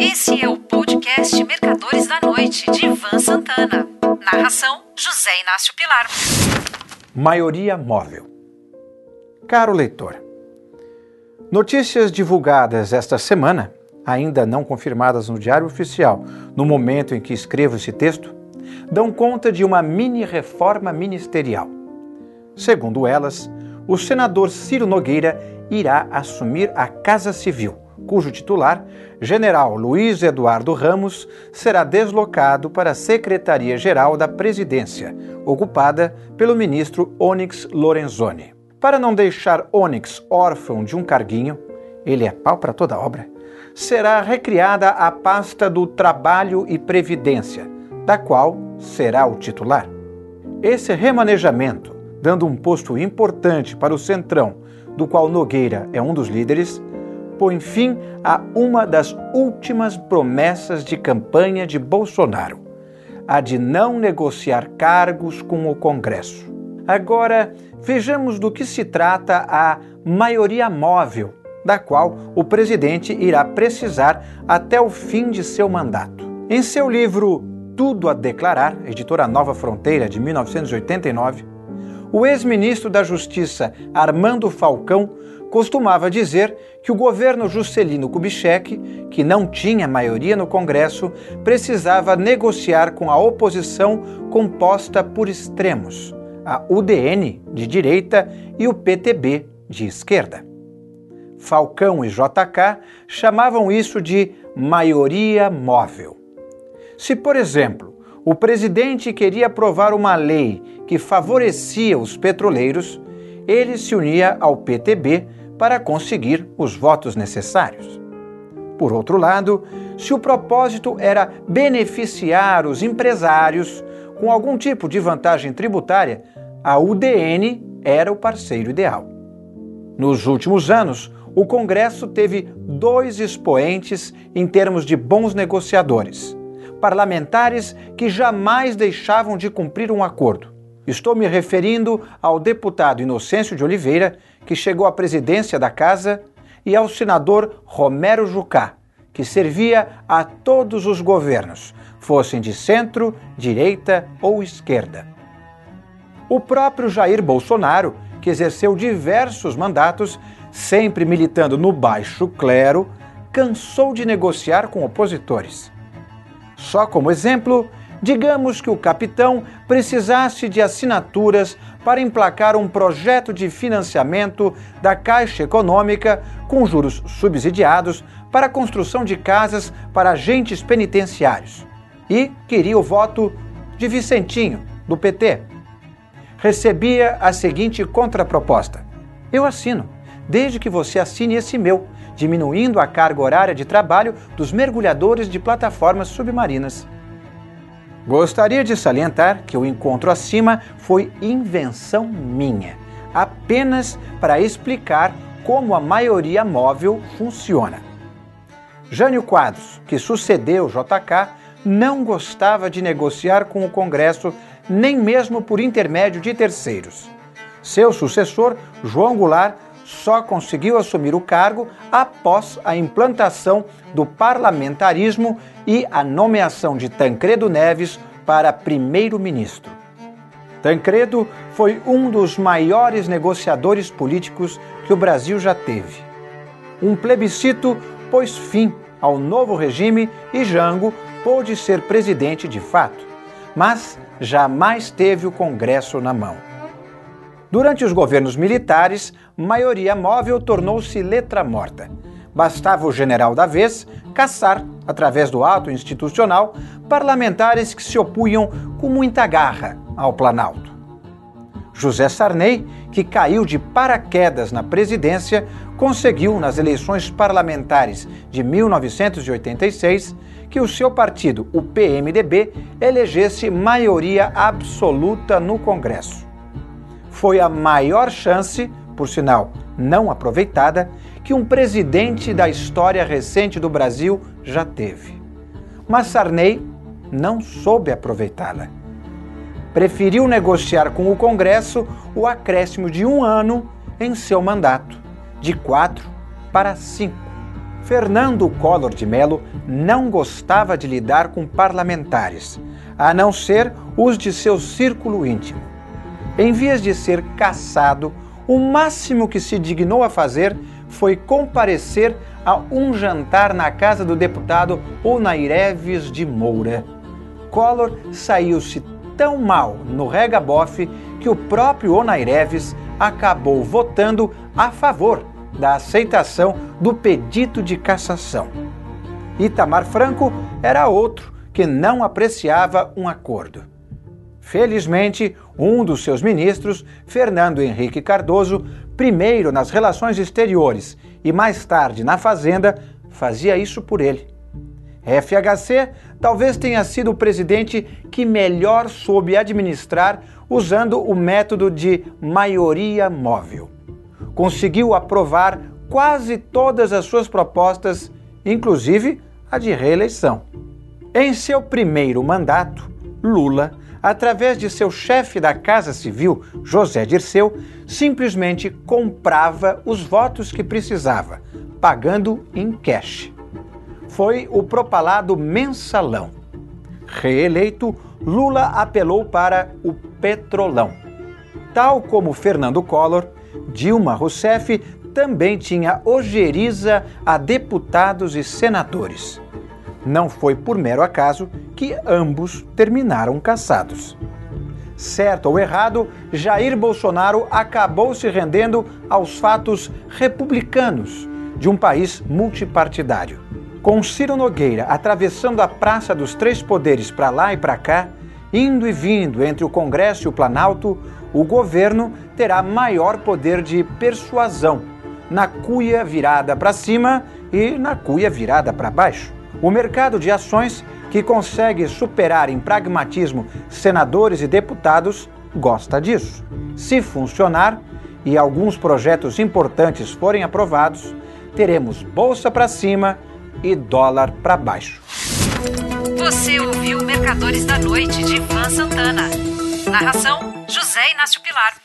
Esse é o podcast Mercadores da Noite, de Ivan Santana. Narração: José Inácio Pilar. Maioria móvel. Caro leitor, notícias divulgadas esta semana, ainda não confirmadas no Diário Oficial no momento em que escrevo esse texto, dão conta de uma mini reforma ministerial. Segundo elas, o senador Ciro Nogueira irá assumir a Casa Civil, cujo titular, general Luiz Eduardo Ramos, será deslocado para a Secretaria-Geral da Presidência, ocupada pelo ministro Onyx Lorenzoni. Para não deixar Onyx órfão de um carguinho, ele é pau para toda obra, será recriada a pasta do Trabalho e Previdência, da qual será o titular. Esse remanejamento, dando um posto importante para o Centrão, do qual Nogueira é um dos líderes, põe fim a uma das últimas promessas de campanha de Bolsonaro, a de não negociar cargos com o Congresso. Agora, vejamos do que se trata a maioria móvel, da qual o presidente irá precisar até o fim de seu mandato. Em seu livro Tudo a Declarar, editora Nova Fronteira, de 1989, o ex-ministro da Justiça Armando Falcão costumava dizer que o governo Juscelino Kubitschek, que não tinha maioria no Congresso, precisava negociar com a oposição composta por extremos, a UDN de direita e o PTB de esquerda. Falcão e JK chamavam isso de maioria móvel. Se, por exemplo, o presidente queria aprovar uma lei que favorecia os petroleiros, ele se unia ao PTB para conseguir os votos necessários. Por outro lado, se o propósito era beneficiar os empresários com algum tipo de vantagem tributária, a UDN era o parceiro ideal. Nos últimos anos, o Congresso teve dois expoentes em termos de bons negociadores: parlamentares que jamais deixavam de cumprir um acordo. Estou me referindo ao deputado Inocêncio de Oliveira, que chegou à presidência da casa, e ao senador Romero Jucá, que servia a todos os governos, fossem de centro, direita ou esquerda. O próprio Jair Bolsonaro, que exerceu diversos mandatos, sempre militando no baixo clero, cansou de negociar com opositores. Só como exemplo, digamos que o capitão precisasse de assinaturas para emplacar um projeto de financiamento da Caixa Econômica com juros subsidiados para a construção de casas para agentes penitenciários. E queria o voto de Vicentinho, do PT. Recebia a seguinte contraproposta: Eu assino, desde que você assine esse meu diminuindo a carga horária de trabalho dos mergulhadores de plataformas submarinas. Gostaria de salientar que o encontro acima foi invenção minha, apenas para explicar como a maioria móvel funciona. Jânio Quadros, que sucedeu JK, não gostava de negociar com o Congresso, nem mesmo por intermédio de terceiros. Seu sucessor, João Goulart, só conseguiu assumir o cargo após a implantação do parlamentarismo e a nomeação de Tancredo Neves para primeiro-ministro. Tancredo foi um dos maiores negociadores políticos que o Brasil já teve. Um plebiscito pôs fim ao novo regime e Jango pôde ser presidente de fato, mas jamais teve o Congresso na mão. Durante os governos militares, maioria móvel tornou-se letra morta. Bastava o general da vez caçar, através do ato institucional, parlamentares que se opunham com muita garra ao Planalto. José Sarney, que caiu de paraquedas na presidência, conseguiu nas eleições parlamentares de 1986 que o seu partido, o PMDB, elegesse maioria absoluta no Congresso foi a maior chance, por sinal não aproveitada, que um presidente da história recente do Brasil já teve. Mas Sarney não soube aproveitá-la. Preferiu negociar com o Congresso o acréscimo de um ano em seu mandato, de quatro para cinco, Fernando Collor de Mello não gostava de lidar com parlamentares, a não ser os de seu círculo íntimo. Em vez de ser caçado, o máximo que se dignou a fazer foi comparecer a um jantar na casa do deputado Onaireves de Moura. Collor saiu-se tão mal no regabof que o próprio Onaireves acabou votando a favor da aceitação do pedido de cassação. Itamar Franco era outro que não apreciava um acordo. Felizmente, um dos seus ministros, Fernando Henrique Cardoso, primeiro nas relações exteriores e mais tarde na Fazenda, fazia isso por ele. FHC talvez tenha sido o presidente que melhor soube administrar usando o método de maioria móvel. Conseguiu aprovar quase todas as suas propostas, inclusive a de reeleição. Em seu primeiro mandato, Lula, através de seu chefe da Casa Civil, José Dirceu, simplesmente comprava os votos que precisava, pagando em cash. Foi o propalado mensalão. Reeleito, Lula apelou para o petrolão. Tal como Fernando Collor, Dilma Rousseff também tinha ojeriza a deputados e senadores. Não foi por mero acaso que ambos terminaram caçados. Certo ou errado, Jair Bolsonaro acabou se rendendo aos fatos republicanos de um país multipartidário. Com Ciro Nogueira atravessando a Praça dos Três Poderes para lá e para cá, indo e vindo entre o Congresso e o Planalto, o governo terá maior poder de persuasão na cuia virada para cima e na cuia virada para baixo. O mercado de ações, que consegue superar em pragmatismo senadores e deputados, gosta disso. Se funcionar e alguns projetos importantes forem aprovados, teremos bolsa para cima e dólar para baixo. Você ouviu Mercadores da Noite de Ivan Santana. Narração: José Inácio Pilar.